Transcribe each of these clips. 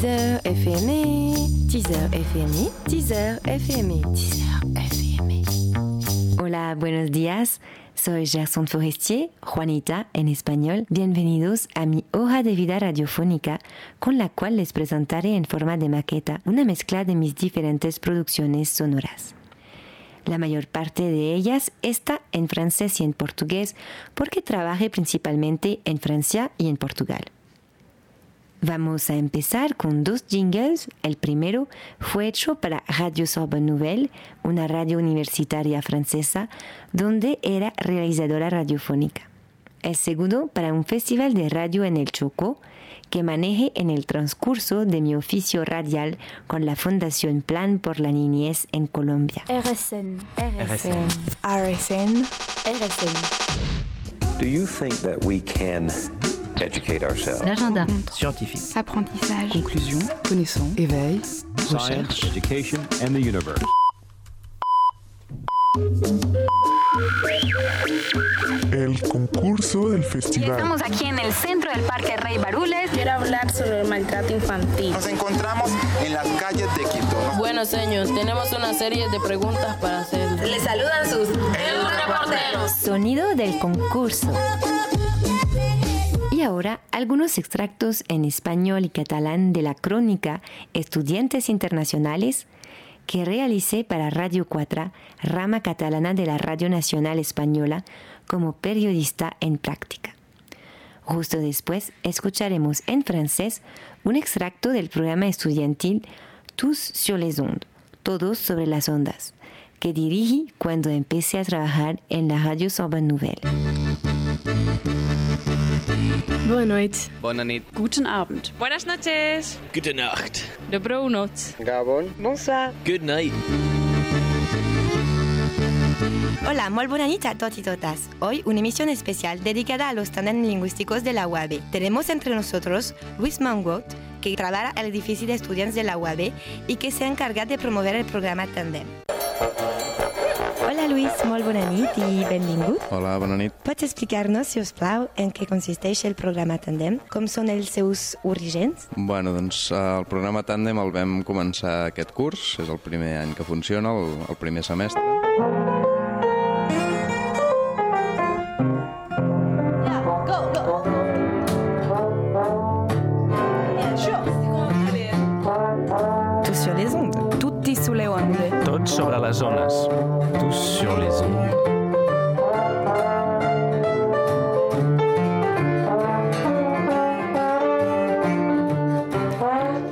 Teaser FME, Teaser FME, Teaser FME, Teaser FME. Hola, buenos días. Soy Gerson Forestier, Juanita en español. Bienvenidos a mi hora de vida radiofónica, con la cual les presentaré en forma de maqueta una mezcla de mis diferentes producciones sonoras. La mayor parte de ellas está en francés y en portugués porque trabajé principalmente en Francia y en Portugal. Vamos a empezar con dos jingles. El primero fue hecho para Radio Sorbonne Nouvelle, una radio universitaria francesa, donde era realizadora radiofónica. El segundo para un festival de radio en el Chocó, que manejé en el transcurso de mi oficio radial con la Fundación Plan por la Niñez en Colombia. RSN. RSN. RSN. RSN. Do you think that we can educate ourselves? L'agenda. Scientifique. Apprentissage. Conclusion. Connaissance. Éveil. Science, education, and the universe. El concurso del festival. estamos aquí en el centro del Parque Rey Barules. Quiero hablar sobre el maltrato infantil. Nos encontramos en las calles de Quito. Bueno, señores, tenemos una serie de preguntas para hacer. Les saludan sus reporteros. Sonido del concurso. Y ahora algunos extractos en español y catalán de la crónica Estudiantes Internacionales que realicé para Radio 4, rama catalana de la Radio Nacional Española, como periodista en práctica. Justo después escucharemos en francés un extracto del programa estudiantil Tous sur les ondes, Todos sobre las ondas, que dirigí cuando empecé a trabajar en la Radio Sorbonne Nouvelle. Boa noite. Bona nit. Guten Abend. Buenas noches. Gute Nacht. Dobro noc. Gabon. Bonsoir. Good night. Hola, muy buena noche a todos y todas. Hoy una emisión especial dedicada a los tandem lingüísticos de la UAB. Tenemos entre nosotros Luis Mangot, que trabaja al edificio de estudiantes de la UAB y que se encarga de promover el programa Tandem. Hola Luis, molt bona nit i benvingut. Hola, bona nit. Pots explicar-nos, si us plau, en què consisteix el programa Tandem? Com són els seus orígens? Bueno, doncs eh, el programa Tandem el vam començar aquest curs, és el primer any que funciona, el, el primer semestre. Tous sur les ondes. Tutti sulle onde. Sobre zones. Tous sur les ondes.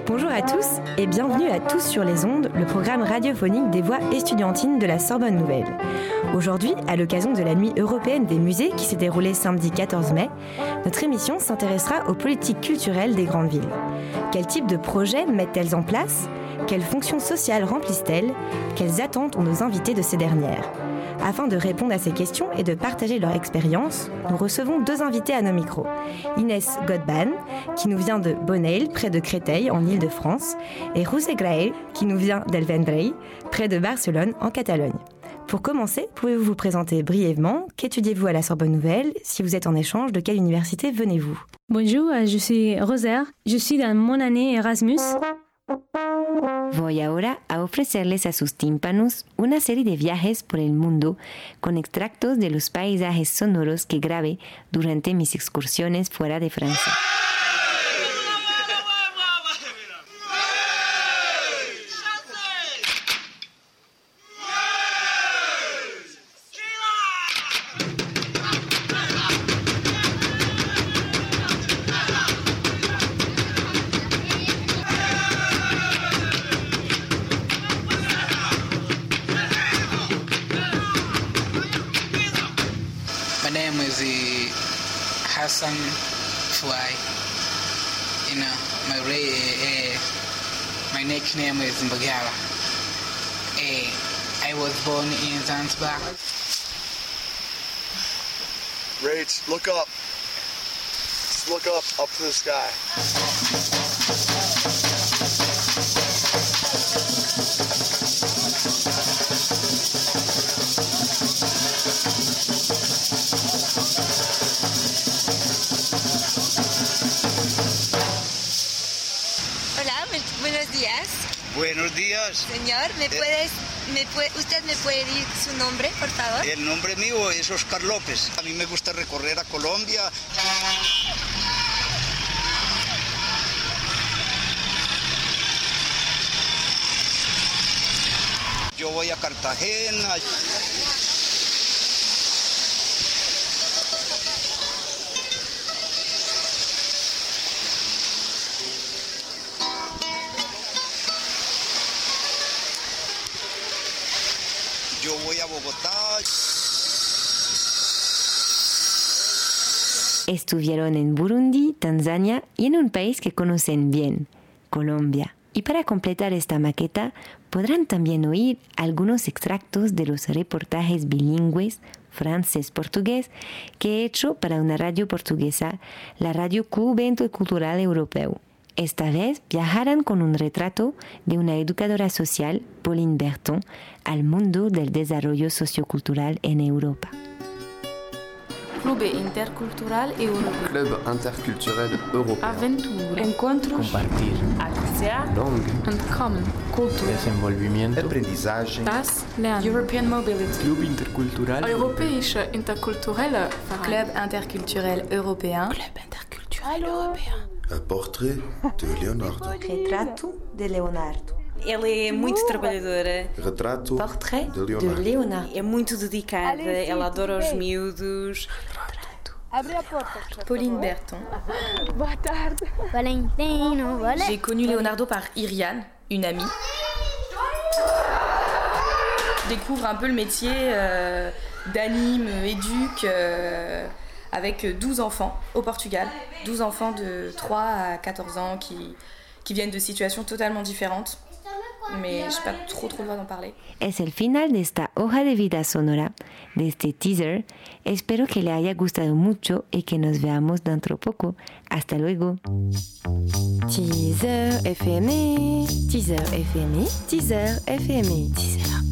Bonjour à tous et bienvenue à Tous sur les ondes, le programme radiophonique des voix estudiantines de la Sorbonne Nouvelle. Aujourd'hui, à l'occasion de la nuit européenne des musées qui s'est déroulée samedi 14 mai, notre émission s'intéressera aux politiques culturelles des grandes villes. Quel type de projets mettent-elles en place? Quelles fonctions sociales remplissent-elles? Quelles attentes ont nos invités de ces dernières? Afin de répondre à ces questions et de partager leur expérience, nous recevons deux invités à nos micros. Inès Godban, qui nous vient de Bonneuil, près de Créteil, en Île-de-France, et José Grael, qui nous vient d'El Vendrell, près de Barcelone, en Catalogne. Pour commencer, pouvez-vous vous présenter brièvement Qu'étudiez-vous à la Sorbonne Nouvelle Si vous êtes en échange, de quelle université venez-vous? Bonjour, je suis Rosaire. Je suis dans mon année Erasmus. Voy ahora a ofrecerles a sus tímpanos una serie de viajes por el mundo con extractos de los paisajes sonoros que grabé durante mis excursiones fuera de Francia. Name is uh, Hassan Fly. You know, my ra- uh, my nickname is Mbagala. Uh, I was born in Zanzibar. Rach, look up. Just look up, up to the sky. Hola, buenos días. Buenos días. Señor, ¿me puedes, me puede, ¿usted me puede decir su nombre, por favor? El nombre mío es Oscar López. A mí me gusta recorrer a Colombia. Yo voy a Cartagena. Estuvieron en Burundi, Tanzania y en un país que conocen bien, Colombia. Y para completar esta maqueta podrán también oír algunos extractos de los reportajes bilingües francés-portugués que he hecho para una radio portuguesa, la Radio Club Cultural Europeo. Esta vez viajarán con un retrato de una educadora social, Pauline Berton, al mundo del desarrollo sociocultural en Europa. Club Intercultural Europeo. Club Interculturel Europeo. Aventura. Encontros. Compartir. Alzar. Langue. Entkommen. Cultura. Desenvolvimiento. Aprendizagem. Das Lernen. European Mobility. Club Intercultural. Europäische interkulturelle Club Interculturel Européen. Club Interculturel Européen. Un portrait de Leonardo. Retrato de Leonardo. Ela é muito trabalhadora. Retrato Portrait de Leonardo. de Leonardo. É muito dedicada, ela adora os miúdos. Abre a porta. Pauline Berton. Boa tarde. Valentino, voilà. J'ai connu Leonardo par Iriane, une amie. Je découvre un peu le métier euh, d'anime, éduque, euh, avec 12 enfants au Portugal. 12 enfants de 3 à 14 ans qui, qui viennent de situations totalement différentes. Mais je n'ai pas trop trop le droit d'en parler. Es el final de esta hoja de vida sonora, de este teaser. Espero que le haya gustado mucho y que nos veamos dentro poco. Hasta luego. Teaser FME, Teaser FME, Teaser FME, Teaser